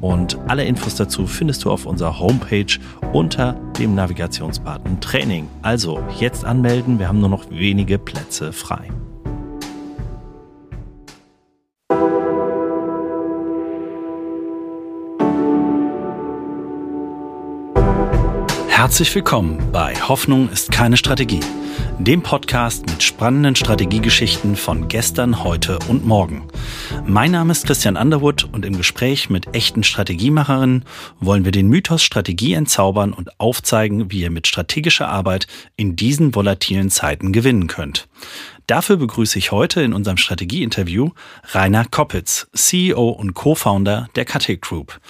Und alle Infos dazu findest du auf unserer Homepage unter dem Navigationsbutton Training. Also jetzt anmelden. Wir haben nur noch wenige Plätze frei. Herzlich willkommen bei Hoffnung ist keine Strategie, dem Podcast mit spannenden Strategiegeschichten von gestern, heute und morgen. Mein Name ist Christian Underwood und im Gespräch mit echten Strategiemacherinnen wollen wir den Mythos Strategie entzaubern und aufzeigen, wie ihr mit strategischer Arbeit in diesen volatilen Zeiten gewinnen könnt. Dafür begrüße ich heute in unserem Strategieinterview Rainer Koppitz, CEO und Co-Founder der Katec Group.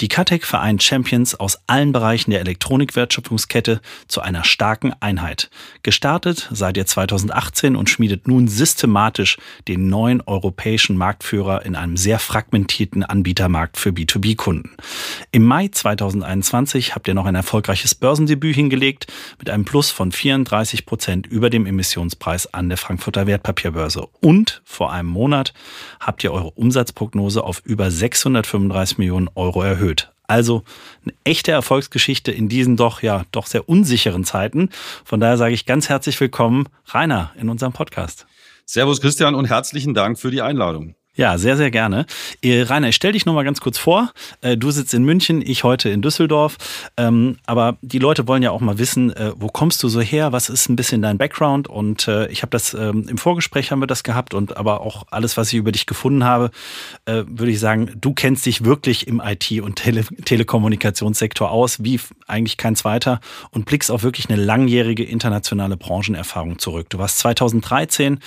Die Katec vereint Champions aus allen Bereichen der Elektronikwertschöpfungskette zu einer starken Einheit. Gestartet seid ihr 2018 und schmiedet nun systematisch den neuen europäischen Marktführer in einem sehr fragmentierten Anbietermarkt für B2B-Kunden. Im Mai 2021 habt ihr noch ein erfolgreiches Börsendebüt hingelegt mit einem Plus von 34 Prozent über dem Emissionspreis an der Frankfurter Frankfurter Wertpapierbörse. Und vor einem Monat habt ihr eure Umsatzprognose auf über 635 Millionen Euro erhöht. Also eine echte Erfolgsgeschichte in diesen doch ja doch sehr unsicheren Zeiten. Von daher sage ich ganz herzlich willkommen, Rainer, in unserem Podcast. Servus Christian und herzlichen Dank für die Einladung. Ja, sehr, sehr gerne. Äh, Rainer, ich stell dich nur mal ganz kurz vor. Äh, du sitzt in München, ich heute in Düsseldorf. Ähm, aber die Leute wollen ja auch mal wissen, äh, wo kommst du so her? Was ist ein bisschen dein Background? Und ich habe das ähm, im Vorgespräch haben wir das gehabt und aber auch alles, was ich über dich gefunden habe, würde ich sagen, du kennst dich wirklich im IT- und Tele Telekommunikationssektor aus, wie eigentlich kein zweiter und blickst auf wirklich eine langjährige internationale Branchenerfahrung zurück. Du warst 2013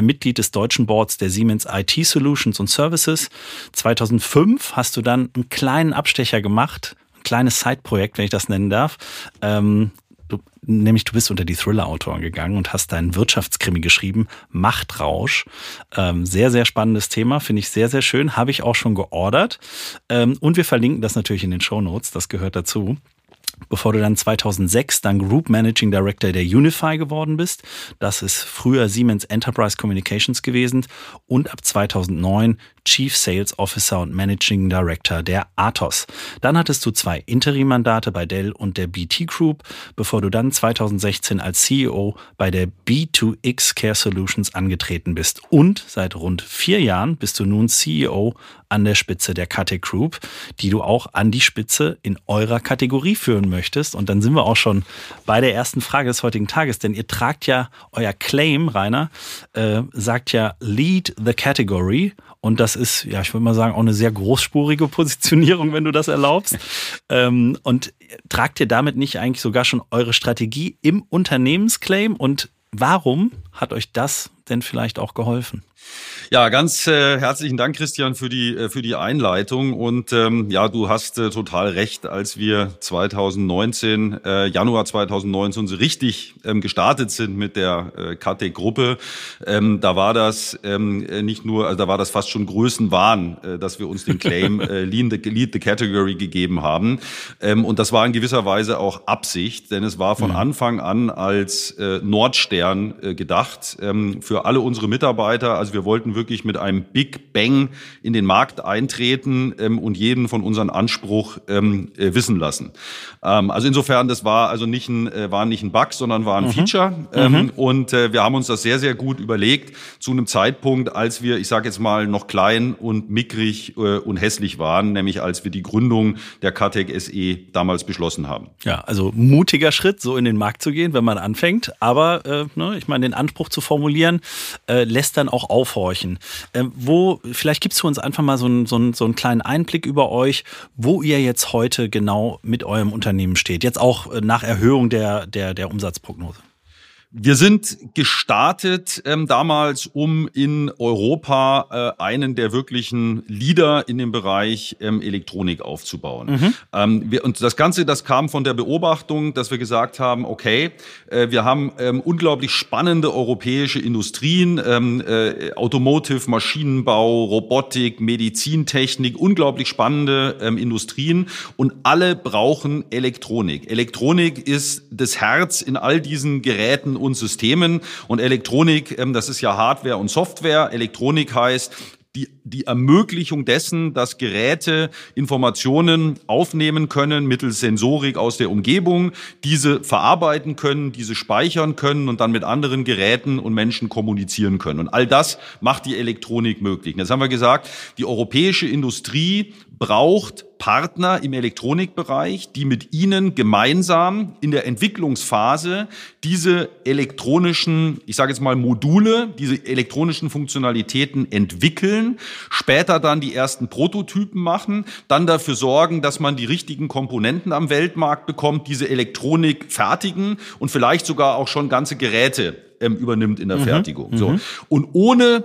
Mitglied des deutschen Boards der Siemens IT Solutions Solutions und Services. 2005 hast du dann einen kleinen Abstecher gemacht, ein kleines Side-Projekt, wenn ich das nennen darf. Ähm, du, nämlich du bist unter die Thriller-Autoren gegangen und hast deinen Wirtschaftskrimi geschrieben, Machtrausch. Ähm, sehr, sehr spannendes Thema, finde ich sehr, sehr schön. Habe ich auch schon geordert. Ähm, und wir verlinken das natürlich in den Show Notes, das gehört dazu bevor du dann 2006 dann Group Managing Director der Unify geworden bist. Das ist früher Siemens Enterprise Communications gewesen und ab 2009 Chief Sales Officer und Managing Director der Athos. Dann hattest du zwei Interimmandate bei Dell und der BT Group, bevor du dann 2016 als CEO bei der B2X Care Solutions angetreten bist. Und seit rund vier Jahren bist du nun CEO an der Spitze der Kate Group, die du auch an die Spitze in eurer Kategorie führen möchtest. Und dann sind wir auch schon bei der ersten Frage des heutigen Tages, denn ihr tragt ja euer Claim, Rainer, äh, sagt ja Lead the Category und das ist, ja, ich würde mal sagen, auch eine sehr großspurige Positionierung, wenn du das erlaubst. ähm, und tragt ihr damit nicht eigentlich sogar schon eure Strategie im Unternehmensclaim? Und warum hat euch das denn vielleicht auch geholfen? Ja, ganz äh, herzlichen Dank, Christian, für die äh, für die Einleitung. Und ähm, ja, du hast äh, total recht. Als wir 2019 äh, Januar 2019 so richtig ähm, gestartet sind mit der äh, KT-Gruppe, ähm, da war das ähm, äh, nicht nur, also da war das fast schon Größenwahn, äh, dass wir uns den Claim äh, Lead, the, Lead the Category gegeben haben. Ähm, und das war in gewisser Weise auch Absicht, denn es war von mhm. Anfang an als äh, Nordstern äh, gedacht ähm, für alle unsere Mitarbeiter. Also wir wollten wirklich mit einem Big Bang in den Markt eintreten ähm, und jeden von unserem Anspruch ähm, äh, wissen lassen. Ähm, also insofern, das war also nicht ein, äh, war nicht ein Bug, sondern war ein mhm. Feature. Ähm, mhm. Und äh, wir haben uns das sehr, sehr gut überlegt zu einem Zeitpunkt, als wir, ich sage jetzt mal, noch klein und mickrig äh, und hässlich waren, nämlich als wir die Gründung der KTEC SE damals beschlossen haben. Ja, also mutiger Schritt, so in den Markt zu gehen, wenn man anfängt. Aber äh, ne, ich meine, den Anspruch zu formulieren, äh, lässt dann auch aufhorchen. Ähm, wo, vielleicht gibst du uns einfach mal so, ein, so, ein, so einen kleinen Einblick über euch, wo ihr jetzt heute genau mit eurem Unternehmen steht. Jetzt auch äh, nach Erhöhung der, der, der Umsatzprognose. Wir sind gestartet ähm, damals, um in Europa äh, einen der wirklichen Leader in dem Bereich ähm, Elektronik aufzubauen. Mhm. Ähm, wir, und das Ganze, das kam von der Beobachtung, dass wir gesagt haben, okay, äh, wir haben ähm, unglaublich spannende europäische Industrien, ähm, äh, Automotive, Maschinenbau, Robotik, Medizintechnik, unglaublich spannende ähm, Industrien und alle brauchen Elektronik. Elektronik ist das Herz in all diesen Geräten und Systemen. Und Elektronik, ähm, das ist ja Hardware und Software. Elektronik heißt, die, die Ermöglichung dessen, dass Geräte Informationen aufnehmen können mittels Sensorik aus der Umgebung, diese verarbeiten können, diese speichern können und dann mit anderen Geräten und Menschen kommunizieren können. Und all das macht die Elektronik möglich. Jetzt haben wir gesagt, die europäische Industrie braucht Partner im Elektronikbereich, die mit ihnen gemeinsam in der Entwicklungsphase diese elektronischen, ich sage jetzt mal Module, diese elektronischen Funktionalitäten entwickeln, später dann die ersten Prototypen machen, dann dafür sorgen, dass man die richtigen Komponenten am Weltmarkt bekommt, diese Elektronik fertigen und vielleicht sogar auch schon ganze Geräte ähm, übernimmt in der mhm, Fertigung. So. Mhm. Und ohne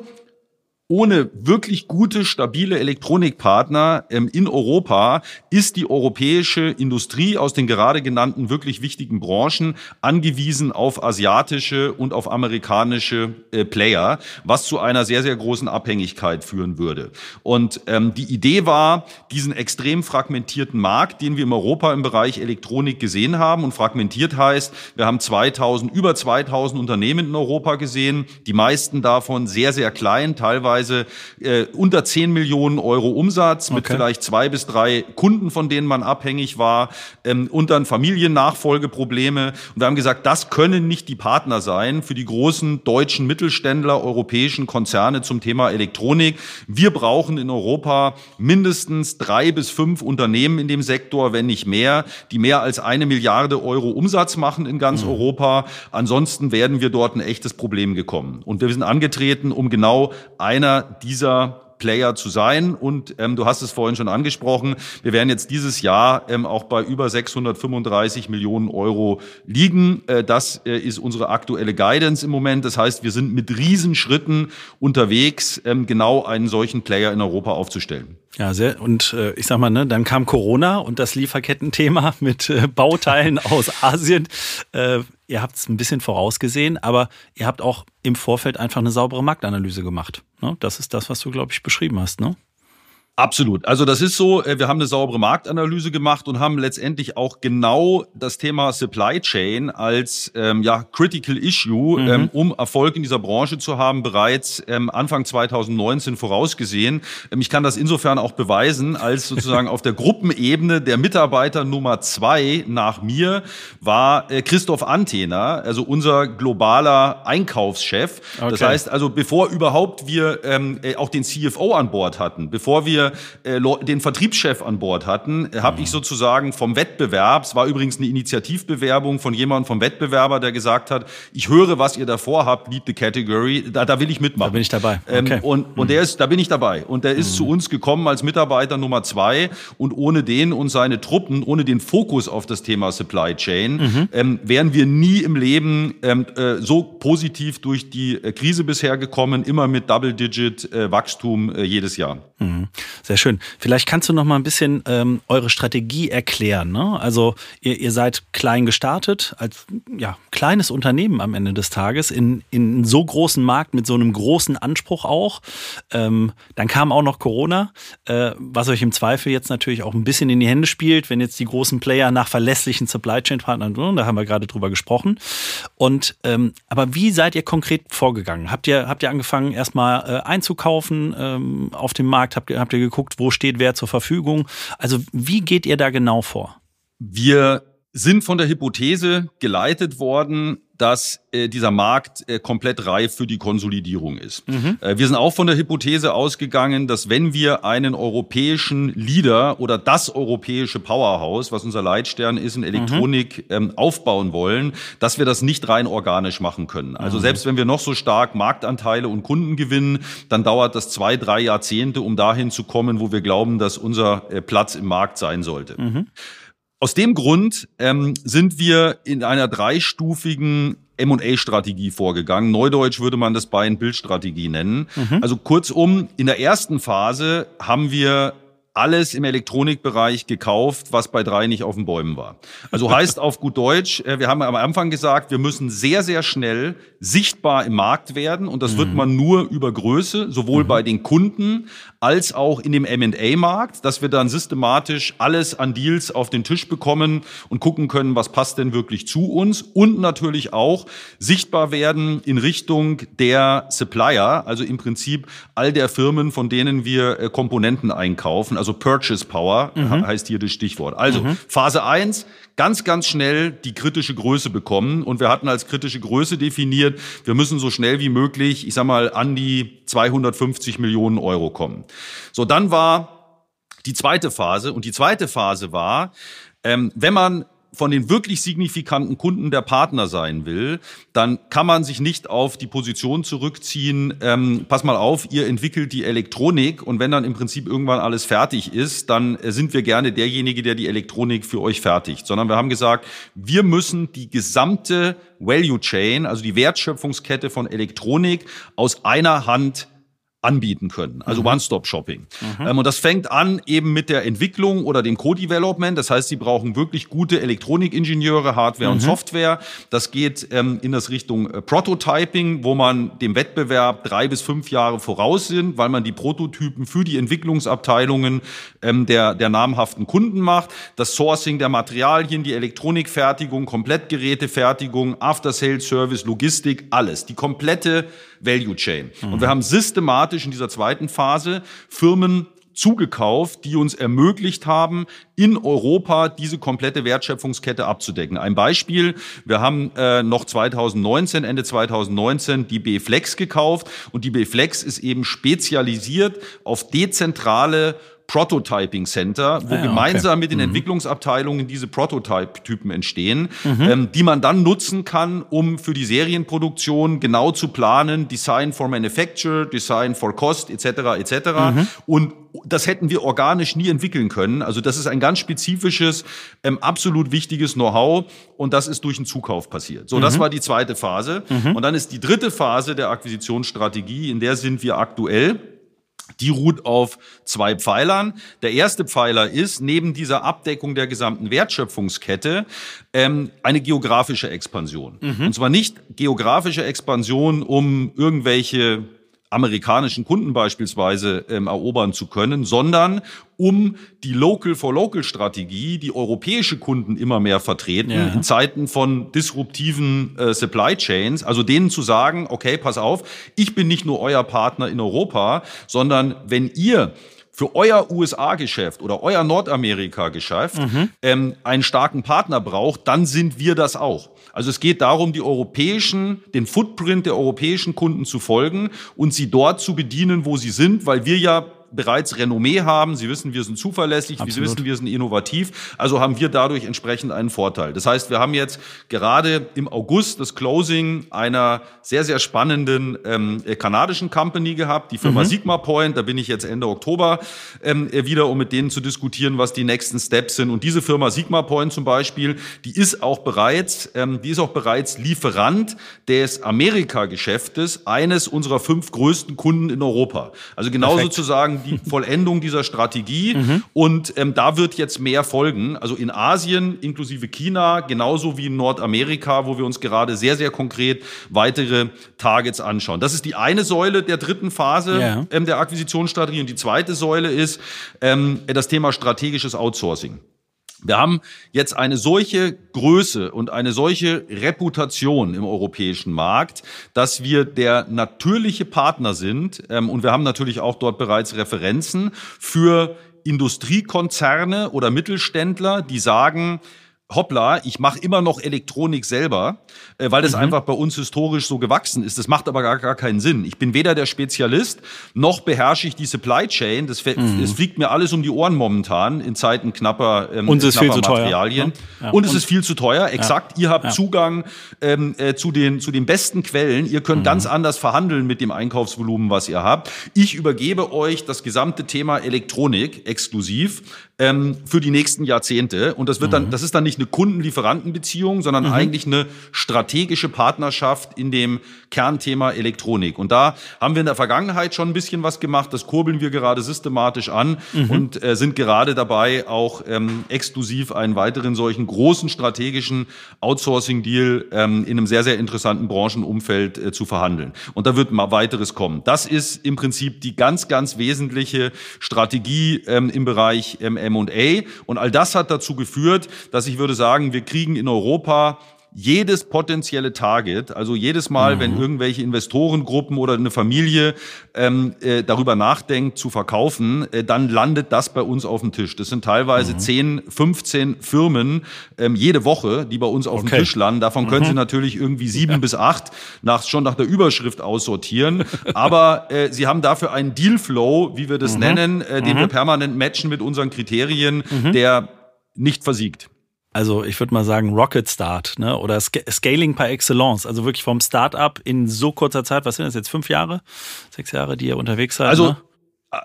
ohne wirklich gute, stabile Elektronikpartner ähm, in Europa ist die europäische Industrie aus den gerade genannten wirklich wichtigen Branchen angewiesen auf asiatische und auf amerikanische äh, Player, was zu einer sehr, sehr großen Abhängigkeit führen würde. Und ähm, die Idee war, diesen extrem fragmentierten Markt, den wir in Europa im Bereich Elektronik gesehen haben, und fragmentiert heißt, wir haben 2000, über 2000 Unternehmen in Europa gesehen, die meisten davon sehr, sehr klein, teilweise teilweise äh, unter 10 Millionen Euro Umsatz mit okay. vielleicht zwei bis drei Kunden, von denen man abhängig war, ähm, und dann Familiennachfolgeprobleme. Und wir haben gesagt, das können nicht die Partner sein für die großen deutschen Mittelständler, europäischen Konzerne zum Thema Elektronik. Wir brauchen in Europa mindestens drei bis fünf Unternehmen in dem Sektor, wenn nicht mehr, die mehr als eine Milliarde Euro Umsatz machen in ganz mhm. Europa. Ansonsten werden wir dort ein echtes Problem gekommen. Und wir sind angetreten, um genau einer einer dieser Player zu sein. Und ähm, du hast es vorhin schon angesprochen, wir werden jetzt dieses Jahr ähm, auch bei über 635 Millionen Euro liegen. Äh, das äh, ist unsere aktuelle Guidance im Moment. Das heißt, wir sind mit Riesenschritten unterwegs, ähm, genau einen solchen Player in Europa aufzustellen. Ja, sehr. Und äh, ich sag mal, ne, dann kam Corona und das Lieferkettenthema mit äh, Bauteilen aus Asien. Ihr habt es ein bisschen vorausgesehen, aber ihr habt auch im Vorfeld einfach eine saubere Marktanalyse gemacht. Ne? Das ist das, was du, glaube ich, beschrieben hast, ne? Absolut. Also das ist so, äh, wir haben eine saubere Marktanalyse gemacht und haben letztendlich auch genau das Thema Supply Chain als ähm, ja, Critical Issue, mhm. ähm, um Erfolg in dieser Branche zu haben, bereits ähm, Anfang 2019 vorausgesehen. Ähm, ich kann das insofern auch beweisen, als sozusagen auf der Gruppenebene der Mitarbeiter Nummer zwei nach mir war äh, Christoph Antener, also unser globaler Einkaufschef. Okay. Das heißt also, bevor überhaupt wir ähm, äh, auch den CFO an Bord hatten, bevor wir äh, den Vertriebschef an Bord hatten, habe mhm. ich sozusagen vom Wettbewerb, es war übrigens eine Initiativbewerbung von jemandem vom Wettbewerber, der gesagt hat, ich höre, was ihr davor habt, liebte Category, da, da will ich mitmachen. Da bin ich dabei. Ähm, okay. Ähm, und, und mhm. der ist, da bin ich dabei. Und der ist mhm. zu uns gekommen als Mitarbeiter Nummer zwei und ohne den und seine Truppen, ohne den Fokus auf das Thema Supply Chain, mhm. ähm, wären wir nie im Leben ähm, äh, so positiv durch die äh, Krise bisher gekommen, immer mit Double-Digit äh, Wachstum äh, jedes Jahr. Mhm. Sehr schön. Vielleicht kannst du noch mal ein bisschen ähm, eure Strategie erklären. Ne? Also ihr, ihr seid klein gestartet, als ja, kleines Unternehmen am Ende des Tages, in, in so großen Markt mit so einem großen Anspruch auch. Ähm, dann kam auch noch Corona, äh, was euch im Zweifel jetzt natürlich auch ein bisschen in die Hände spielt, wenn jetzt die großen Player nach verlässlichen Supply Chain Partnern, da haben wir gerade drüber gesprochen. Und ähm, aber wie seid ihr konkret vorgegangen? Habt ihr, habt ihr angefangen, erstmal äh, einzukaufen ähm, auf dem Markt? Habt ihr, habt ihr geguckt, wo steht wer zur Verfügung? Also wie geht ihr da genau vor? Wir sind von der Hypothese geleitet worden, dass äh, dieser Markt äh, komplett reif für die Konsolidierung ist. Mhm. Äh, wir sind auch von der Hypothese ausgegangen, dass wenn wir einen europäischen Leader oder das europäische Powerhouse, was unser Leitstern ist, in Elektronik mhm. ähm, aufbauen wollen, dass wir das nicht rein organisch machen können. Also mhm. selbst wenn wir noch so stark Marktanteile und Kunden gewinnen, dann dauert das zwei, drei Jahrzehnte, um dahin zu kommen, wo wir glauben, dass unser äh, Platz im Markt sein sollte. Aus dem Grund ähm, sind wir in einer dreistufigen M&A-Strategie vorgegangen. Neudeutsch würde man das Buy-and-Build-Strategie nennen. Mhm. Also kurzum, in der ersten Phase haben wir alles im Elektronikbereich gekauft, was bei drei nicht auf den Bäumen war. Also heißt auf gut Deutsch, äh, wir haben am Anfang gesagt, wir müssen sehr, sehr schnell sichtbar im Markt werden und das mhm. wird man nur über Größe, sowohl mhm. bei den Kunden als auch in dem M&A-Markt, dass wir dann systematisch alles an Deals auf den Tisch bekommen und gucken können, was passt denn wirklich zu uns und natürlich auch sichtbar werden in Richtung der Supplier, also im Prinzip all der Firmen, von denen wir äh, Komponenten einkaufen, also Purchase Power mhm. heißt hier das Stichwort. Also mhm. Phase eins ganz, ganz schnell die kritische Größe bekommen und wir hatten als kritische Größe definiert, wir müssen so schnell wie möglich, ich sag mal, an die 250 Millionen Euro kommen. So, dann war die zweite Phase und die zweite Phase war, ähm, wenn man von den wirklich signifikanten Kunden der Partner sein will, dann kann man sich nicht auf die Position zurückziehen, ähm, pass mal auf, ihr entwickelt die Elektronik und wenn dann im Prinzip irgendwann alles fertig ist, dann sind wir gerne derjenige, der die Elektronik für euch fertigt, sondern wir haben gesagt, wir müssen die gesamte Value Chain, also die Wertschöpfungskette von Elektronik aus einer Hand anbieten können. Also mhm. One-Stop-Shopping. Mhm. Ähm, und das fängt an eben mit der Entwicklung oder dem Co-Development. Das heißt, sie brauchen wirklich gute Elektronikingenieure, Hardware mhm. und Software. Das geht ähm, in das Richtung äh, Prototyping, wo man dem Wettbewerb drei bis fünf Jahre voraus sind, weil man die Prototypen für die Entwicklungsabteilungen ähm, der, der namhaften Kunden macht. Das Sourcing der Materialien, die Elektronikfertigung, Komplettgerätefertigung, After-Sales-Service, Logistik, alles. Die komplette Value Chain. Und wir haben systematisch systematisch in dieser zweiten Phase Firmen zugekauft, die uns ermöglicht haben, in Europa diese komplette Wertschöpfungskette abzudecken. Ein Beispiel, wir haben äh, noch 2019, Ende 2019 die B-Flex gekauft und die B-Flex ist eben spezialisiert auf dezentrale Prototyping Center, wo ah, gemeinsam okay. mit den mhm. Entwicklungsabteilungen diese Prototype-Typen entstehen, mhm. ähm, die man dann nutzen kann, um für die Serienproduktion genau zu planen, Design for Manufacture, Design for Cost etc. etc. Mhm. Und das hätten wir organisch nie entwickeln können. Also das ist ein ganz spezifisches, ähm, absolut wichtiges Know-how und das ist durch einen Zukauf passiert. So, das mhm. war die zweite Phase. Mhm. Und dann ist die dritte Phase der Akquisitionsstrategie, in der sind wir aktuell. Die ruht auf zwei Pfeilern. Der erste Pfeiler ist neben dieser Abdeckung der gesamten Wertschöpfungskette ähm, eine geografische Expansion. Mhm. Und zwar nicht geografische Expansion, um irgendwelche amerikanischen Kunden beispielsweise ähm, erobern zu können, sondern um die Local-for-Local-Strategie, die europäische Kunden immer mehr vertreten, ja. in Zeiten von disruptiven äh, Supply Chains, also denen zu sagen, okay, pass auf, ich bin nicht nur euer Partner in Europa, sondern wenn ihr für euer USA-Geschäft oder euer Nordamerika-Geschäft mhm. ähm, einen starken Partner braucht, dann sind wir das auch. Also es geht darum, die europäischen, den Footprint der europäischen Kunden zu folgen und sie dort zu bedienen, wo sie sind, weil wir ja bereits Renommee haben. Sie wissen, wir sind zuverlässig. Absolut. Sie wissen, wir sind innovativ. Also haben wir dadurch entsprechend einen Vorteil. Das heißt, wir haben jetzt gerade im August das Closing einer sehr, sehr spannenden ähm, kanadischen Company gehabt, die Firma mhm. Sigma Point. Da bin ich jetzt Ende Oktober ähm, wieder, um mit denen zu diskutieren, was die nächsten Steps sind. Und diese Firma Sigma Point zum Beispiel, die ist auch bereits, ähm, die ist auch bereits Lieferant des Amerika-Geschäftes eines unserer fünf größten Kunden in Europa. Also genau Perfekt. sozusagen die Vollendung dieser Strategie. Mhm. Und ähm, da wird jetzt mehr folgen. Also in Asien inklusive China, genauso wie in Nordamerika, wo wir uns gerade sehr, sehr konkret weitere Targets anschauen. Das ist die eine Säule der dritten Phase yeah. ähm, der Akquisitionsstrategie. Und die zweite Säule ist ähm, das Thema strategisches Outsourcing. Wir haben jetzt eine solche Größe und eine solche Reputation im europäischen Markt, dass wir der natürliche Partner sind. Ähm, und wir haben natürlich auch dort bereits Referenzen für Industriekonzerne oder Mittelständler, die sagen, hoppla, ich mache immer noch Elektronik selber, äh, weil das mhm. einfach bei uns historisch so gewachsen ist. Das macht aber gar, gar keinen Sinn. Ich bin weder der Spezialist, noch beherrsche ich die Supply Chain. Das, mhm. das fliegt mir alles um die Ohren momentan in Zeiten knapper, ähm, Und es knapper ist viel Materialien. Zu teuer. Ja. Und es Und ist viel zu teuer, exakt. Ja. Ihr habt ja. Zugang ähm, äh, zu, den, zu den besten Quellen. Ihr könnt mhm. ganz anders verhandeln mit dem Einkaufsvolumen, was ihr habt. Ich übergebe euch das gesamte Thema Elektronik exklusiv ähm, für die nächsten Jahrzehnte. Und das wird dann, mhm. das ist dann nicht eine Kunden-Lieferanten-Beziehung, sondern mhm. eigentlich eine strategische Partnerschaft in dem Kernthema Elektronik. Und da haben wir in der Vergangenheit schon ein bisschen was gemacht. Das kurbeln wir gerade systematisch an mhm. und äh, sind gerade dabei, auch ähm, exklusiv einen weiteren solchen großen strategischen Outsourcing-Deal ähm, in einem sehr, sehr interessanten Branchenumfeld äh, zu verhandeln. Und da wird mal weiteres kommen. Das ist im Prinzip die ganz, ganz wesentliche Strategie ähm, im Bereich ähm, M&A. Und all das hat dazu geführt, dass ich würde sagen, wir kriegen in Europa jedes potenzielle Target, also jedes Mal, mhm. wenn irgendwelche Investorengruppen oder eine Familie ähm, äh, darüber nachdenkt zu verkaufen, äh, dann landet das bei uns auf dem Tisch. Das sind teilweise mhm. 10, 15 Firmen ähm, jede Woche, die bei uns auf okay. dem Tisch landen. Davon können mhm. Sie natürlich irgendwie sieben ja. bis acht nach, schon nach der Überschrift aussortieren. Aber äh, Sie haben dafür einen Dealflow, wie wir das mhm. nennen, äh, den wir mhm. permanent matchen mit unseren Kriterien, mhm. der nicht versiegt. Also ich würde mal sagen Rocket Start ne? oder Sc Scaling par excellence. Also wirklich vom Start-up in so kurzer Zeit, was sind das jetzt, fünf Jahre, sechs Jahre, die ihr unterwegs seid? Also ne?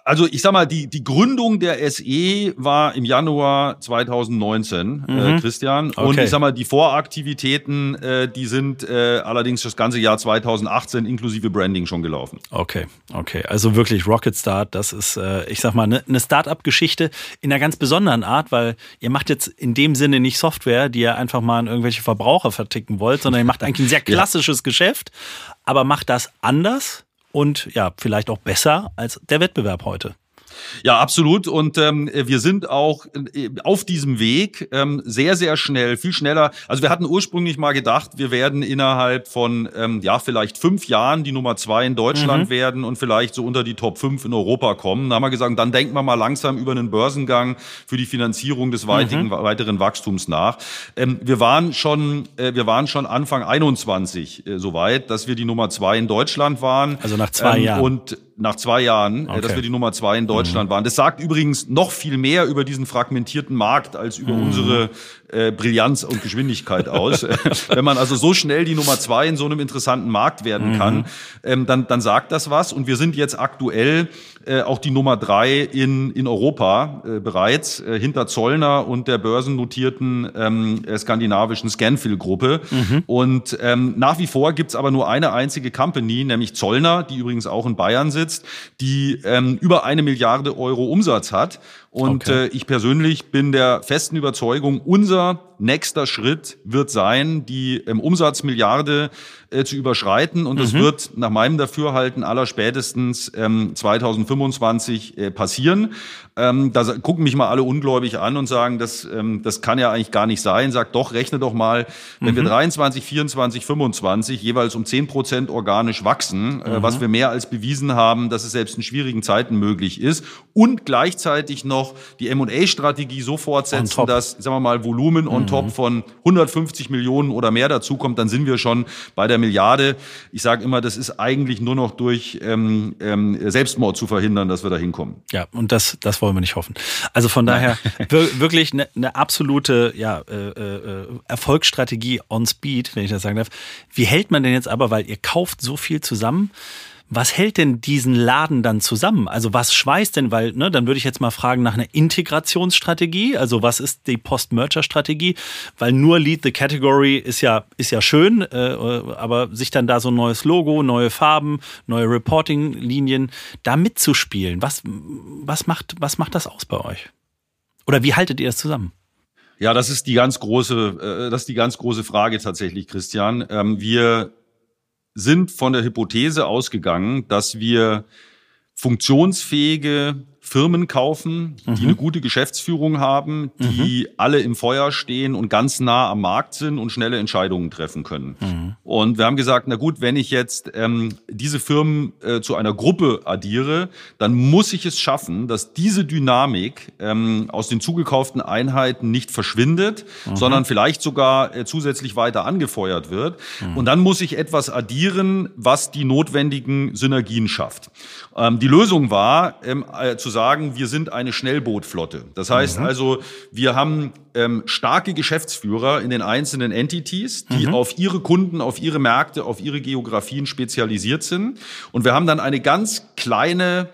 Also ich sag mal, die, die Gründung der SE war im Januar 2019, äh, mhm. äh, Christian. Okay. Und ich sag mal, die Voraktivitäten, äh, die sind äh, allerdings das ganze Jahr 2018 inklusive Branding schon gelaufen. Okay, okay. Also wirklich Rocket Start, das ist, äh, ich sag mal, eine ne, Start-up-Geschichte in einer ganz besonderen Art, weil ihr macht jetzt in dem Sinne nicht Software, die ihr einfach mal an irgendwelche Verbraucher verticken wollt, sondern ihr macht eigentlich ein sehr klassisches ja. Geschäft, aber macht das anders und ja, vielleicht auch besser als der Wettbewerb heute. Ja, absolut. Und ähm, wir sind auch äh, auf diesem Weg ähm, sehr, sehr schnell, viel schneller. Also wir hatten ursprünglich mal gedacht, wir werden innerhalb von ähm, ja vielleicht fünf Jahren die Nummer zwei in Deutschland mhm. werden und vielleicht so unter die Top 5 in Europa kommen. Da haben wir gesagt, dann denken wir mal langsam über einen Börsengang für die Finanzierung des weitigen, mhm. weiteren Wachstums nach. Ähm, wir waren schon, äh, wir waren schon Anfang 21 äh, soweit, dass wir die Nummer zwei in Deutschland waren. Also nach zwei ähm, Jahren. Und nach zwei Jahren, okay. dass wir die Nummer zwei in Deutschland mhm. waren. Das sagt übrigens noch viel mehr über diesen fragmentierten Markt als über mhm. unsere äh, Brillanz und Geschwindigkeit aus. Wenn man also so schnell die Nummer zwei in so einem interessanten Markt werden mhm. kann, ähm, dann, dann sagt das was. Und wir sind jetzt aktuell äh, auch die Nummer drei in, in Europa äh, bereits, äh, hinter Zollner und der börsennotierten ähm, äh, skandinavischen Scanfil-Gruppe. Mhm. Und ähm, nach wie vor gibt's aber nur eine einzige Company, nämlich Zollner, die übrigens auch in Bayern sitzt, die ähm, über eine Milliarde Euro Umsatz hat. Und okay. äh, ich persönlich bin der festen Überzeugung, unser nächster Schritt wird sein, die ähm, Umsatzmilliarde äh, zu überschreiten. Und das mhm. wird nach meinem Dafürhalten aller spätestens ähm, 2025 äh, passieren. Ähm, da gucken mich mal alle ungläubig an und sagen, das, ähm, das kann ja eigentlich gar nicht sein. Sagt doch, rechne doch mal, wenn mhm. wir 23, 24, 25 jeweils um 10 Prozent organisch wachsen, äh, mhm. was wir mehr als bewiesen haben, dass es selbst in schwierigen Zeiten möglich ist und gleichzeitig noch die M&A-Strategie so fortsetzen, dass, sagen wir mal, Volumen on top von 150 Millionen oder mehr dazukommt, dann sind wir schon bei der Milliarde. Ich sage immer, das ist eigentlich nur noch durch ähm, ähm, Selbstmord zu verhindern, dass wir da hinkommen. Ja, und das, das wollen wir nicht hoffen. Also von daher wirklich eine, eine absolute ja, äh, äh, Erfolgsstrategie on Speed, wenn ich das sagen darf. Wie hält man denn jetzt aber, weil ihr kauft so viel zusammen, was hält denn diesen Laden dann zusammen? Also was schweißt denn, weil, ne, dann würde ich jetzt mal fragen nach einer Integrationsstrategie. Also was ist die Post-Merger-Strategie? Weil nur Lead the Category ist ja, ist ja schön, äh, aber sich dann da so ein neues Logo, neue Farben, neue Reporting-Linien, da mitzuspielen, was, was, macht, was macht das aus bei euch? Oder wie haltet ihr das zusammen? Ja, das ist die ganz große, äh, das ist die ganz große Frage tatsächlich, Christian. Ähm, wir sind von der Hypothese ausgegangen, dass wir funktionsfähige Firmen kaufen, die mhm. eine gute Geschäftsführung haben, die mhm. alle im Feuer stehen und ganz nah am Markt sind und schnelle Entscheidungen treffen können. Mhm. Und wir haben gesagt, na gut, wenn ich jetzt ähm, diese Firmen äh, zu einer Gruppe addiere, dann muss ich es schaffen, dass diese Dynamik ähm, aus den zugekauften Einheiten nicht verschwindet, mhm. sondern vielleicht sogar äh, zusätzlich weiter angefeuert wird. Mhm. Und dann muss ich etwas addieren, was die notwendigen Synergien schafft. Ähm, die Lösung war, ähm, äh, zu sagen, wir sind eine Schnellbootflotte. Das heißt mhm. also, wir haben ähm, starke Geschäftsführer in den einzelnen Entities, die mhm. auf ihre Kunden, auf ihre Märkte, auf ihre Geografien spezialisiert sind. Und wir haben dann eine ganz kleine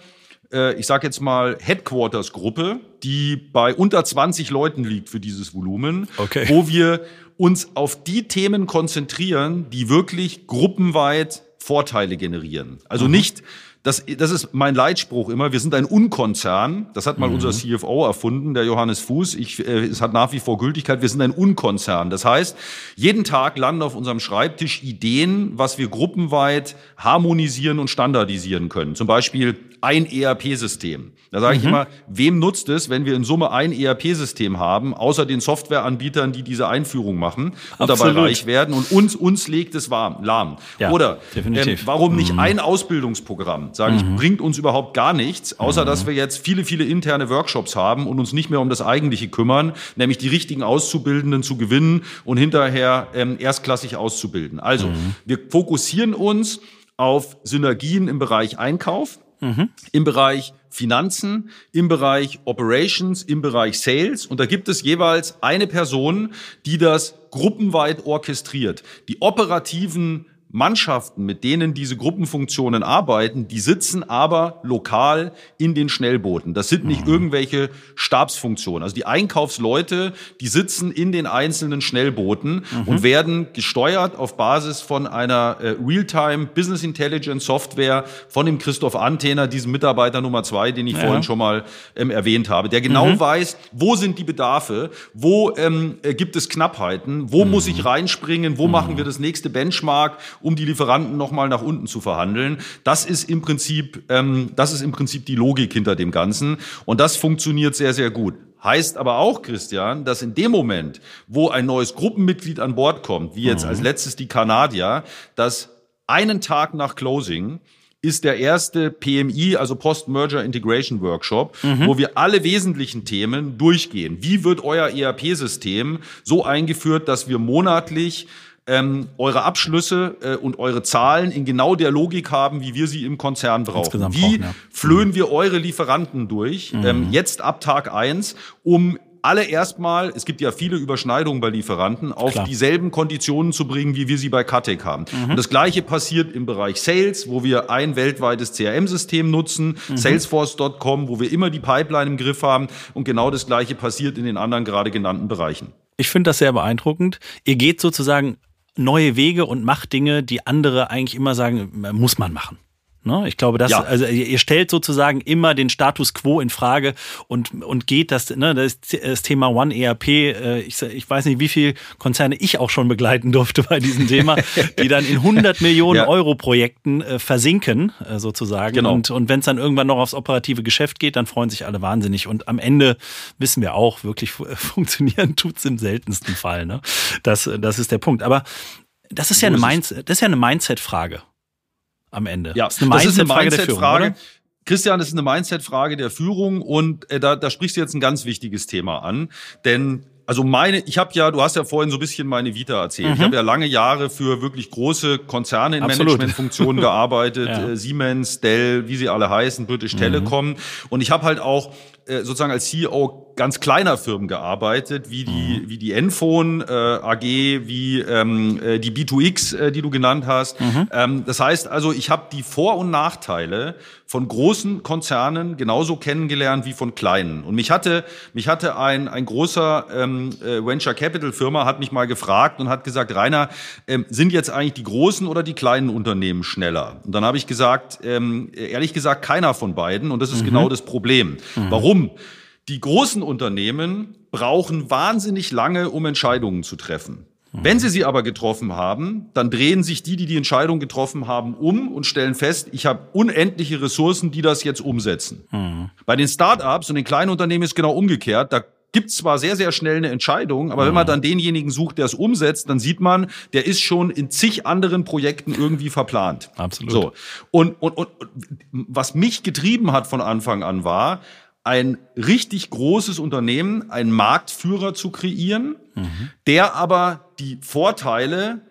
äh, ich sage jetzt mal, Headquarters-Gruppe, die bei unter 20 Leuten liegt für dieses Volumen, okay. wo wir uns auf die Themen konzentrieren, die wirklich gruppenweit Vorteile generieren. Also mhm. nicht das, das ist mein Leitspruch immer. Wir sind ein Unkonzern. Das hat mal mhm. unser CFO erfunden, der Johannes Fuß. Ich, äh, es hat nach wie vor Gültigkeit. Wir sind ein Unkonzern. Das heißt, jeden Tag landen auf unserem Schreibtisch Ideen, was wir gruppenweit harmonisieren und standardisieren können. Zum Beispiel ein ERP-System. Da sage ich mhm. immer, wem nutzt es, wenn wir in Summe ein ERP-System haben, außer den Softwareanbietern, die diese Einführung machen und Absolut. dabei reich werden und uns, uns legt es warm, lahm. Ja, Oder ähm, warum nicht mhm. ein Ausbildungsprogramm? Sage ich, mhm. bringt uns überhaupt gar nichts, außer dass mhm. wir jetzt viele, viele interne Workshops haben und uns nicht mehr um das Eigentliche kümmern, nämlich die richtigen Auszubildenden zu gewinnen und hinterher ähm, erstklassig auszubilden. Also, mhm. wir fokussieren uns auf Synergien im Bereich Einkauf, mhm. im Bereich Finanzen, im Bereich Operations, im Bereich Sales. Und da gibt es jeweils eine Person, die das gruppenweit orchestriert. Die operativen Mannschaften, mit denen diese Gruppenfunktionen arbeiten, die sitzen aber lokal in den Schnellbooten. Das sind nicht mhm. irgendwelche Stabsfunktionen. Also die Einkaufsleute, die sitzen in den einzelnen Schnellbooten mhm. und werden gesteuert auf Basis von einer äh, Realtime Business Intelligence Software von dem Christoph Antener, diesem Mitarbeiter Nummer zwei, den ich ja. vorhin schon mal ähm, erwähnt habe, der genau mhm. weiß, wo sind die Bedarfe, wo ähm, äh, gibt es Knappheiten, wo muss ich mhm. reinspringen, wo machen wir das nächste Benchmark um die Lieferanten nochmal nach unten zu verhandeln. Das ist im Prinzip, ähm, das ist im Prinzip die Logik hinter dem Ganzen. Und das funktioniert sehr, sehr gut. Heißt aber auch, Christian, dass in dem Moment, wo ein neues Gruppenmitglied an Bord kommt, wie jetzt mhm. als letztes die Kanadier, dass einen Tag nach Closing ist der erste PMI, also Post-Merger Integration Workshop, mhm. wo wir alle wesentlichen Themen durchgehen. Wie wird euer ERP-System so eingeführt, dass wir monatlich ähm, eure Abschlüsse äh, und eure Zahlen in genau der Logik haben, wie wir sie im Konzern brauchen. Wie brauchen, ja. flöhen mhm. wir eure Lieferanten durch, mhm. ähm, jetzt ab Tag eins, um alle erstmal, es gibt ja viele Überschneidungen bei Lieferanten, auf Klar. dieselben Konditionen zu bringen, wie wir sie bei Katek haben. Mhm. Und das Gleiche passiert im Bereich Sales, wo wir ein weltweites CRM-System nutzen, mhm. Salesforce.com, wo wir immer die Pipeline im Griff haben. Und genau das Gleiche passiert in den anderen gerade genannten Bereichen. Ich finde das sehr beeindruckend. Ihr geht sozusagen neue Wege und macht Dinge, die andere eigentlich immer sagen, muss man machen. Ne? Ich glaube, das, ja. also ihr stellt sozusagen immer den Status quo in Frage und, und geht das, ne, das, das Thema One ERP, äh, ich, ich weiß nicht, wie viele Konzerne ich auch schon begleiten durfte bei diesem Thema, die dann in 100 Millionen ja. Euro Projekten äh, versinken, äh, sozusagen. Genau. Und, und wenn es dann irgendwann noch aufs operative Geschäft geht, dann freuen sich alle wahnsinnig. Und am Ende wissen wir auch, wirklich funktionieren tut's im seltensten Fall. Ne? Das, das ist der Punkt. Aber das ist ja eine, Mindset, das ist ja eine Mindset-Frage am Ende. Ja, das ist eine Mindset-Frage Mindset der Führung, Christian, das ist eine Mindset-Frage der Führung und äh, da, da sprichst du jetzt ein ganz wichtiges Thema an, denn also meine, ich habe ja, du hast ja vorhin so ein bisschen meine Vita erzählt. Mhm. Ich habe ja lange Jahre für wirklich große Konzerne in Managementfunktionen gearbeitet, ja. äh, Siemens, Dell, wie sie alle heißen, British mhm. Telecom. Und ich habe halt auch sozusagen als CEO ganz kleiner Firmen gearbeitet, wie die, mhm. wie die Enphone äh, AG, wie ähm, äh, die B2X, äh, die du genannt hast. Mhm. Ähm, das heißt also, ich habe die Vor- und Nachteile von großen Konzernen genauso kennengelernt wie von kleinen. Und mich hatte, mich hatte ein, ein großer ähm, äh, Venture Capital Firma hat mich mal gefragt und hat gesagt, Rainer, ähm, sind jetzt eigentlich die großen oder die kleinen Unternehmen schneller? Und dann habe ich gesagt, ähm, ehrlich gesagt, keiner von beiden. Und das ist mhm. genau das Problem. Mhm. Warum? Die großen Unternehmen brauchen wahnsinnig lange, um Entscheidungen zu treffen. Wenn sie sie aber getroffen haben, dann drehen sich die, die die Entscheidung getroffen haben, um und stellen fest, ich habe unendliche Ressourcen, die das jetzt umsetzen. Mhm. Bei den Start-ups und den kleinen Unternehmen ist genau umgekehrt. Da gibt's zwar sehr, sehr schnell eine Entscheidung, aber mhm. wenn man dann denjenigen sucht, der es umsetzt, dann sieht man, der ist schon in zig anderen Projekten irgendwie verplant. Absolut. So. Und, und, und was mich getrieben hat von Anfang an war, ein richtig großes Unternehmen, einen Marktführer zu kreieren, mhm. der aber die Vorteile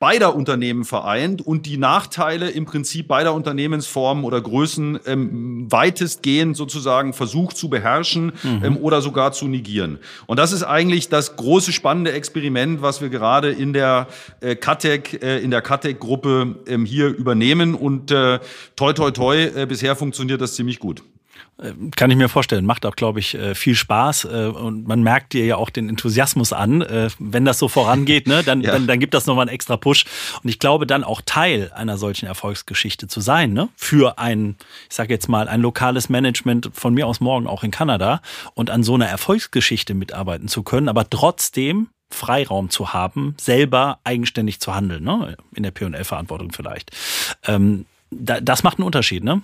beider Unternehmen vereint und die Nachteile im Prinzip beider Unternehmensformen oder Größen ähm, weitestgehend sozusagen versucht zu beherrschen mhm. ähm, oder sogar zu negieren. Und das ist eigentlich das große spannende Experiment, was wir gerade in der äh, Katec, äh, in der Katec-Gruppe ähm, hier übernehmen und äh, toi toi toi, äh, bisher funktioniert das ziemlich gut. Äh, kann ich mir vorstellen. Macht auch, glaube ich, äh, viel Spaß äh, und man merkt dir ja auch den Enthusiasmus an. Wenn das so vorangeht, ne, dann, ja. dann, dann gibt das nochmal einen extra Push. Und ich glaube, dann auch Teil einer solchen Erfolgsgeschichte zu sein, ne? für ein, ich sage jetzt mal, ein lokales Management von mir aus morgen auch in Kanada und an so einer Erfolgsgeschichte mitarbeiten zu können, aber trotzdem Freiraum zu haben, selber eigenständig zu handeln, ne? in der P&L-Verantwortung vielleicht. Ähm, das macht einen Unterschied, ne?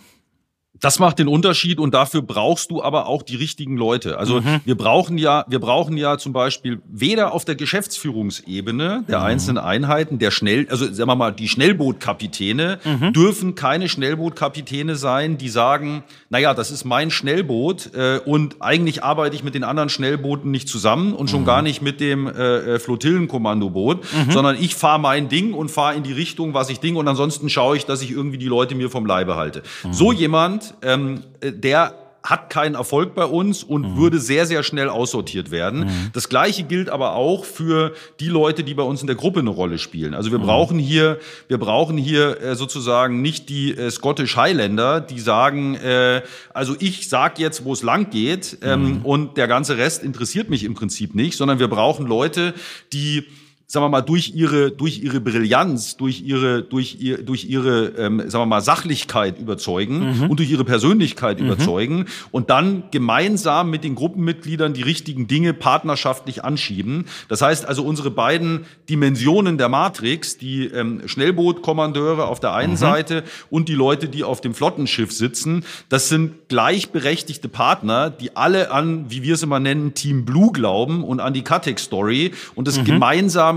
Das macht den Unterschied und dafür brauchst du aber auch die richtigen Leute. Also mhm. wir brauchen ja, wir brauchen ja zum Beispiel weder auf der Geschäftsführungsebene der mhm. einzelnen Einheiten, der schnell, also sagen wir mal, die Schnellbootkapitäne mhm. dürfen keine Schnellbootkapitäne sein, die sagen, naja, das ist mein Schnellboot äh, und eigentlich arbeite ich mit den anderen Schnellbooten nicht zusammen und schon mhm. gar nicht mit dem äh, äh Flottillenkommandoboot, mhm. sondern ich fahre mein Ding und fahre in die Richtung, was ich ding und ansonsten schaue ich, dass ich irgendwie die Leute mir vom Leibe halte. Mhm. So jemand ähm, der hat keinen Erfolg bei uns und mhm. würde sehr, sehr schnell aussortiert werden. Mhm. Das Gleiche gilt aber auch für die Leute, die bei uns in der Gruppe eine Rolle spielen. Also wir mhm. brauchen hier, wir brauchen hier äh, sozusagen nicht die äh, Scottish Highlander, die sagen, äh, also ich sag jetzt, wo es lang geht ähm, mhm. und der ganze Rest interessiert mich im Prinzip nicht, sondern wir brauchen Leute, die sagen wir mal, durch ihre, durch ihre Brillanz, durch ihre, durch ihr, durch ihre, ähm, sagen wir mal, Sachlichkeit überzeugen mhm. und durch ihre Persönlichkeit mhm. überzeugen und dann gemeinsam mit den Gruppenmitgliedern die richtigen Dinge partnerschaftlich anschieben. Das heißt also, unsere beiden Dimensionen der Matrix, die ähm, Schnellbootkommandeure auf der einen mhm. Seite und die Leute, die auf dem Flottenschiff sitzen, das sind gleichberechtigte Partner, die alle an, wie wir es immer nennen, Team Blue glauben und an die Katek Story und das mhm.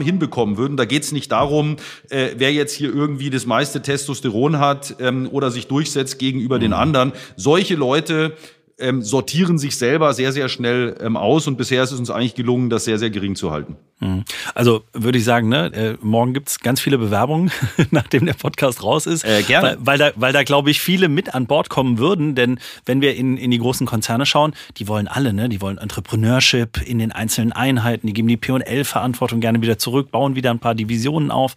Hinbekommen würden. Da geht es nicht darum, äh, wer jetzt hier irgendwie das meiste Testosteron hat ähm, oder sich durchsetzt gegenüber mhm. den anderen. Solche Leute ähm, sortieren sich selber sehr, sehr schnell ähm, aus und bisher ist es uns eigentlich gelungen, das sehr, sehr gering zu halten. Mhm. Also würde ich sagen, ne, äh, morgen gibt's ganz viele Bewerbungen, nachdem der Podcast raus ist. Äh, gerne. Weil, weil da, weil da glaube ich, viele mit an Bord kommen würden, denn wenn wir in, in die großen Konzerne schauen, die wollen alle, ne? Die wollen Entrepreneurship in den einzelnen Einheiten, die geben die P&L-Verantwortung gerne wieder zurück, bauen wieder ein paar Divisionen auf,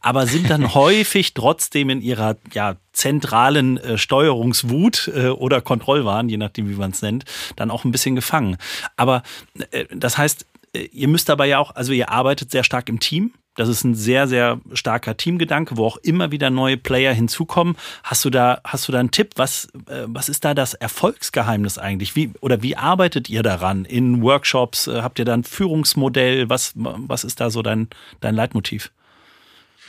aber sind dann häufig trotzdem in ihrer ja, zentralen äh, Steuerungswut äh, oder Kontrollwahn, je nachdem wie man es nennt, dann auch ein bisschen gefangen. Aber äh, das heißt, äh, ihr müsst dabei ja auch, also ihr arbeitet sehr stark im Team. Das ist ein sehr, sehr starker Teamgedanke, wo auch immer wieder neue Player hinzukommen. Hast du da, hast du da einen Tipp? Was, äh, was ist da das Erfolgsgeheimnis eigentlich? Wie, oder wie arbeitet ihr daran? In Workshops? Äh, habt ihr da ein Führungsmodell? Was, was ist da so dein, dein Leitmotiv?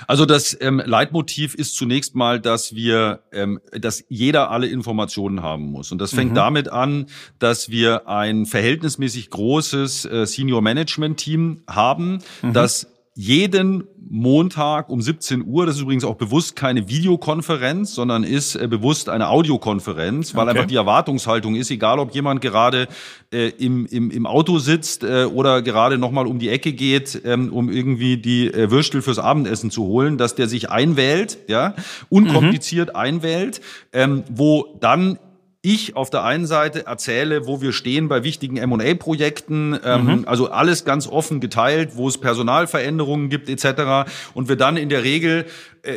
Also das ähm, Leitmotiv ist zunächst mal, dass wir, ähm, dass jeder alle Informationen haben muss. Und das fängt mhm. damit an, dass wir ein verhältnismäßig großes äh, Senior Management Team haben, mhm. das jeden Montag um 17 Uhr, das ist übrigens auch bewusst keine Videokonferenz, sondern ist äh, bewusst eine Audiokonferenz, weil okay. einfach die Erwartungshaltung ist, egal ob jemand gerade äh, im, im, im Auto sitzt äh, oder gerade nochmal um die Ecke geht, ähm, um irgendwie die äh, Würstel fürs Abendessen zu holen, dass der sich einwählt, ja, unkompliziert mhm. einwählt, ähm, wo dann ich auf der einen Seite erzähle, wo wir stehen bei wichtigen M&A-Projekten, ähm, mhm. also alles ganz offen geteilt, wo es Personalveränderungen gibt etc. Und wir dann in der Regel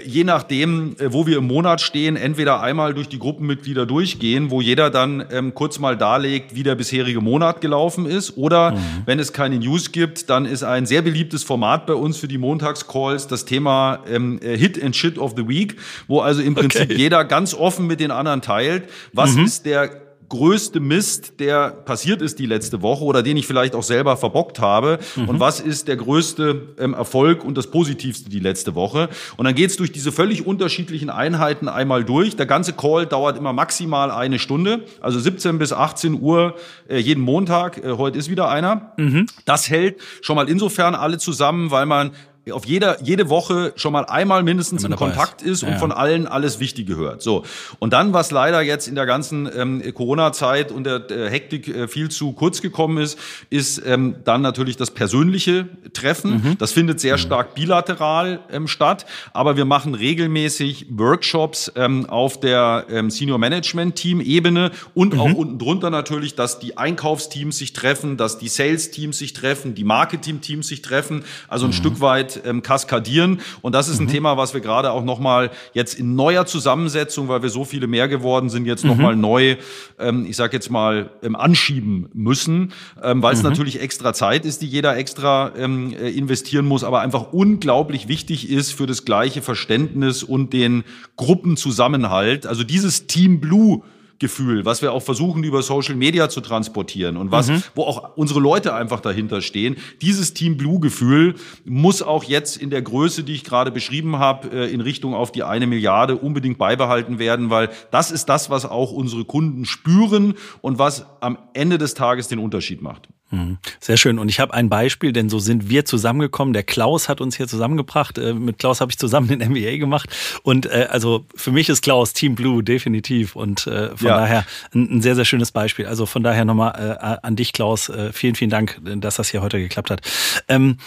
je nachdem, äh, wo wir im Monat stehen, entweder einmal durch die Gruppenmitglieder durchgehen, wo jeder dann ähm, kurz mal darlegt, wie der bisherige Monat gelaufen ist. Oder mhm. wenn es keine News gibt, dann ist ein sehr beliebtes Format bei uns für die Montagscalls das Thema ähm, äh, Hit and Shit of the Week, wo also im Prinzip okay. jeder ganz offen mit den anderen teilt, was mhm. ist der größte Mist, der passiert ist die letzte Woche oder den ich vielleicht auch selber verbockt habe mhm. und was ist der größte ähm, Erfolg und das Positivste die letzte Woche. Und dann geht's durch diese völlig unterschiedlichen Einheiten einmal durch. Der ganze Call dauert immer maximal eine Stunde, also 17 bis 18 Uhr äh, jeden Montag. Äh, heute ist wieder einer. Mhm. Das hält schon mal insofern alle zusammen, weil man auf jeder, jede Woche schon mal einmal mindestens in Kontakt ist, ist und ja. von allen alles Wichtige hört. So. Und dann, was leider jetzt in der ganzen ähm, Corona-Zeit und der, der Hektik äh, viel zu kurz gekommen ist, ist ähm, dann natürlich das persönliche Treffen. Mhm. Das findet sehr mhm. stark bilateral ähm, statt, aber wir machen regelmäßig Workshops ähm, auf der ähm, Senior Management Team Ebene und mhm. auch unten drunter natürlich, dass die Einkaufsteams sich treffen, dass die Sales Teams sich treffen, die Marketing Teams sich treffen, also ein mhm. Stück weit ähm, kaskadieren. Und das ist ein mhm. Thema, was wir gerade auch nochmal jetzt in neuer Zusammensetzung, weil wir so viele mehr geworden sind, jetzt mhm. nochmal neu, ähm, ich sage jetzt mal, ähm, anschieben müssen, ähm, weil es mhm. natürlich extra Zeit ist, die jeder extra ähm, äh, investieren muss, aber einfach unglaublich wichtig ist für das gleiche Verständnis und den Gruppenzusammenhalt. Also dieses Team Blue Gefühl, was wir auch versuchen über Social Media zu transportieren und was, mhm. wo auch unsere Leute einfach dahinter stehen. Dieses Team Blue Gefühl muss auch jetzt in der Größe, die ich gerade beschrieben habe, äh, in Richtung auf die eine Milliarde unbedingt beibehalten werden, weil das ist das, was auch unsere Kunden spüren und was am Ende des Tages den Unterschied macht. Mhm. Sehr schön. Und ich habe ein Beispiel, denn so sind wir zusammengekommen. Der Klaus hat uns hier zusammengebracht. Äh, mit Klaus habe ich zusammen den MBA gemacht. Und äh, also für mich ist Klaus Team Blue definitiv. Und äh, von ja. daher ein, ein, sehr, sehr schönes Beispiel. Also von daher nochmal äh, an dich, Klaus. Äh, vielen, vielen Dank, dass das hier heute geklappt hat. Ähm,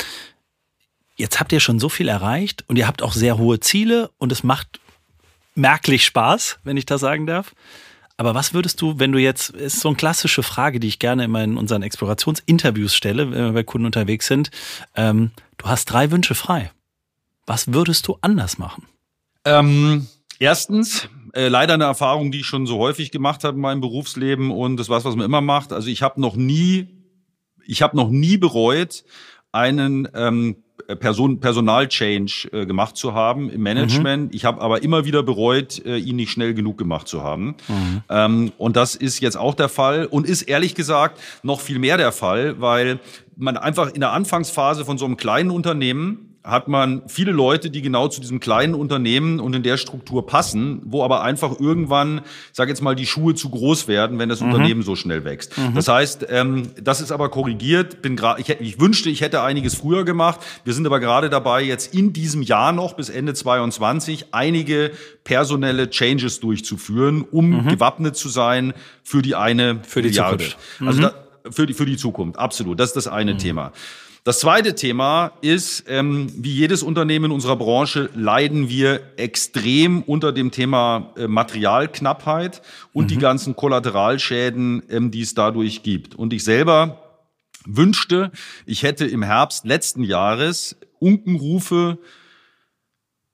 jetzt habt ihr schon so viel erreicht und ihr habt auch sehr hohe Ziele und es macht merklich Spaß, wenn ich das sagen darf. Aber was würdest du, wenn du jetzt, ist so eine klassische Frage, die ich gerne immer in unseren Explorationsinterviews stelle, wenn wir bei Kunden unterwegs sind. Ähm, du hast drei Wünsche frei. Was würdest du anders machen? Ähm, erstens, äh, leider eine Erfahrung, die ich schon so häufig gemacht habe in meinem Berufsleben und das was, was man immer macht. Also ich habe noch nie, ich habe noch nie bereut, einen ähm, Person, Personal-Change äh, gemacht zu haben im Management. Mhm. Ich habe aber immer wieder bereut, äh, ihn nicht schnell genug gemacht zu haben. Mhm. Ähm, und das ist jetzt auch der Fall und ist ehrlich gesagt noch viel mehr der Fall, weil man einfach in der Anfangsphase von so einem kleinen Unternehmen hat man viele Leute, die genau zu diesem kleinen Unternehmen und in der Struktur passen, wo aber einfach irgendwann, sage jetzt mal, die Schuhe zu groß werden, wenn das mhm. Unternehmen so schnell wächst. Mhm. Das heißt, ähm, das ist aber korrigiert. Bin grad, ich, ich wünschte, ich hätte einiges früher gemacht. Wir sind aber gerade dabei, jetzt in diesem Jahr noch bis Ende 22 einige personelle Changes durchzuführen, um mhm. gewappnet zu sein für die eine für die. Zukunft. Also mhm. da, für die für die Zukunft, absolut. Das ist das eine mhm. Thema. Das zweite Thema ist, ähm, wie jedes Unternehmen in unserer Branche leiden wir extrem unter dem Thema äh, Materialknappheit und mhm. die ganzen Kollateralschäden, ähm, die es dadurch gibt. Und ich selber wünschte, ich hätte im Herbst letzten Jahres Unkenrufe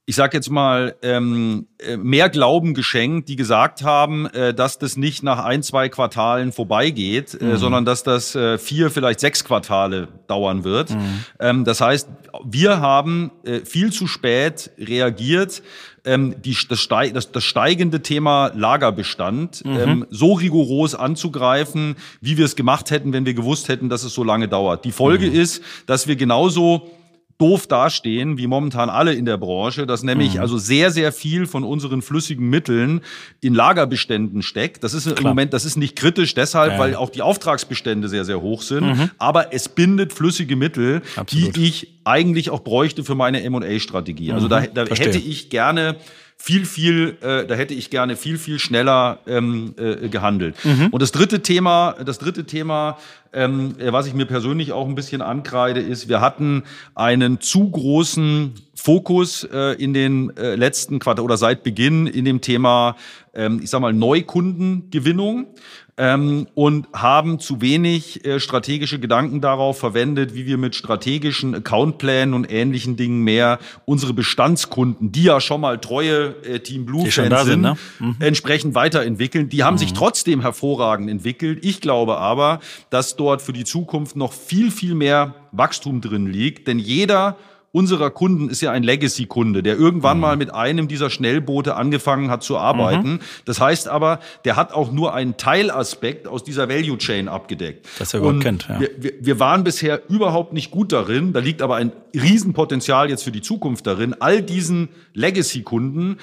ich sage jetzt mal, ähm, äh, mehr Glauben geschenkt, die gesagt haben, äh, dass das nicht nach ein, zwei Quartalen vorbeigeht, äh, mhm. sondern dass das äh, vier, vielleicht sechs Quartale dauern wird. Mhm. Ähm, das heißt, wir haben äh, viel zu spät reagiert, ähm, die, das, steig, das, das steigende Thema Lagerbestand mhm. ähm, so rigoros anzugreifen, wie wir es gemacht hätten, wenn wir gewusst hätten, dass es so lange dauert. Die Folge mhm. ist, dass wir genauso doof dastehen, wie momentan alle in der Branche, dass nämlich mhm. also sehr, sehr viel von unseren flüssigen Mitteln in Lagerbeständen steckt. Das ist Klar. im Moment, das ist nicht kritisch deshalb, ja. weil auch die Auftragsbestände sehr, sehr hoch sind. Mhm. Aber es bindet flüssige Mittel, Absolut. die ich eigentlich auch bräuchte für meine M&A-Strategie. Also mhm. da, da hätte ich gerne viel, viel, äh, da hätte ich gerne viel, viel schneller ähm, äh, gehandelt. Mhm. Und das dritte Thema, das dritte Thema, ähm, was ich mir persönlich auch ein bisschen ankreide, ist, wir hatten einen zu großen Fokus äh, in den äh, letzten Quartal oder seit Beginn in dem Thema, ähm, ich sag mal, Neukundengewinnung ähm, und haben zu wenig äh, strategische Gedanken darauf verwendet, wie wir mit strategischen Accountplänen und ähnlichen Dingen mehr unsere Bestandskunden, die ja schon mal treue äh, Team Blue Fans sind, ne? mhm. entsprechend weiterentwickeln. Die haben mhm. sich trotzdem hervorragend entwickelt. Ich glaube aber, dass dort für die Zukunft noch viel, viel mehr Wachstum drin liegt, denn jeder unserer Kunden ist ja ein Legacy-Kunde, der irgendwann mhm. mal mit einem dieser Schnellboote angefangen hat zu arbeiten. Mhm. Das heißt aber, der hat auch nur einen Teilaspekt aus dieser Value Chain abgedeckt. Das er überhaupt kennt. Ja. Wir, wir, wir waren bisher überhaupt nicht gut darin. Da liegt aber ein Riesenpotenzial jetzt für die Zukunft darin, all diesen Legacy-Kunden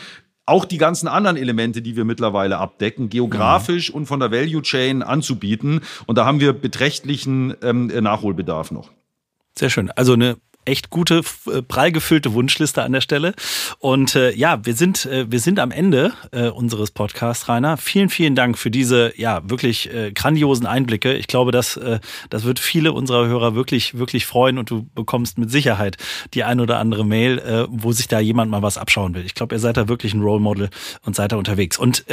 auch die ganzen anderen Elemente, die wir mittlerweile abdecken, geografisch mhm. und von der Value Chain anzubieten. Und da haben wir beträchtlichen ähm, Nachholbedarf noch. Sehr schön. Also eine echt gute, äh, prall gefüllte Wunschliste an der Stelle. Und äh, ja, wir sind, äh, wir sind am Ende äh, unseres Podcasts, Rainer. Vielen, vielen Dank für diese ja wirklich äh, grandiosen Einblicke. Ich glaube, dass, äh, das wird viele unserer Hörer wirklich, wirklich freuen und du bekommst mit Sicherheit die ein oder andere Mail, wo sich da jemand mal was abschauen will. Ich glaube, ihr seid da wirklich ein Role Model und seid da unterwegs. Und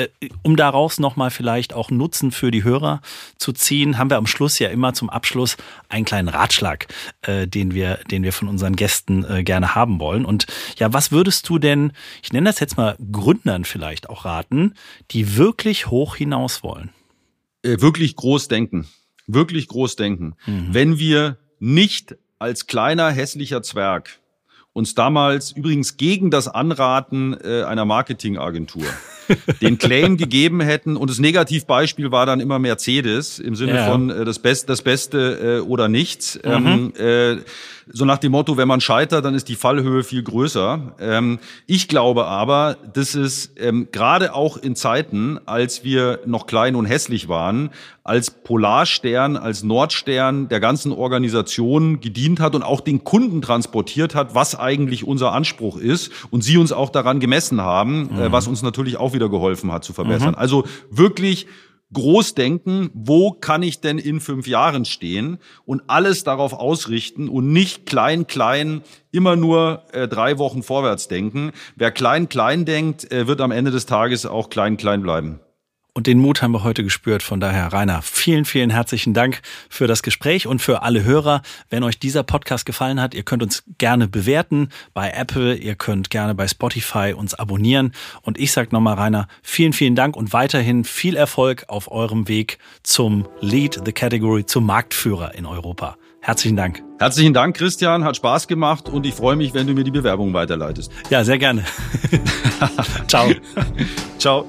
um daraus nochmal vielleicht auch Nutzen für die Hörer zu ziehen, haben wir am Schluss ja immer zum Abschluss einen kleinen Ratschlag, den wir, den wir von von unseren Gästen äh, gerne haben wollen. Und ja, was würdest du denn, ich nenne das jetzt mal Gründern vielleicht auch raten, die wirklich hoch hinaus wollen? Äh, wirklich groß denken. Wirklich groß denken. Mhm. Wenn wir nicht als kleiner hässlicher Zwerg uns damals übrigens gegen das Anraten äh, einer Marketingagentur den Claim gegeben hätten und das Negativbeispiel war dann immer Mercedes im Sinne ja. von äh, das, Best, das Beste äh, oder nichts. Mhm. Ähm, äh, so nach dem Motto, wenn man scheitert, dann ist die Fallhöhe viel größer. Ähm, ich glaube aber, dass es ähm, gerade auch in Zeiten, als wir noch klein und hässlich waren, als Polarstern, als Nordstern der ganzen Organisation gedient hat und auch den Kunden transportiert hat, was eigentlich unser Anspruch ist und sie uns auch daran gemessen haben, äh, mhm. äh, was uns natürlich auch wieder geholfen hat zu verbessern. Mhm. Also wirklich groß denken, wo kann ich denn in fünf Jahren stehen und alles darauf ausrichten und nicht klein, klein, immer nur äh, drei Wochen vorwärts denken. Wer klein, klein denkt, äh, wird am Ende des Tages auch klein, klein bleiben. Und den Mut haben wir heute gespürt. Von daher, Rainer, vielen, vielen herzlichen Dank für das Gespräch und für alle Hörer. Wenn euch dieser Podcast gefallen hat, ihr könnt uns gerne bewerten bei Apple, ihr könnt gerne bei Spotify uns abonnieren. Und ich sage nochmal, Rainer, vielen, vielen Dank und weiterhin viel Erfolg auf eurem Weg zum Lead the Category, zum Marktführer in Europa. Herzlichen Dank. Herzlichen Dank, Christian. Hat Spaß gemacht und ich freue mich, wenn du mir die Bewerbung weiterleitest. Ja, sehr gerne. Ciao. Ciao.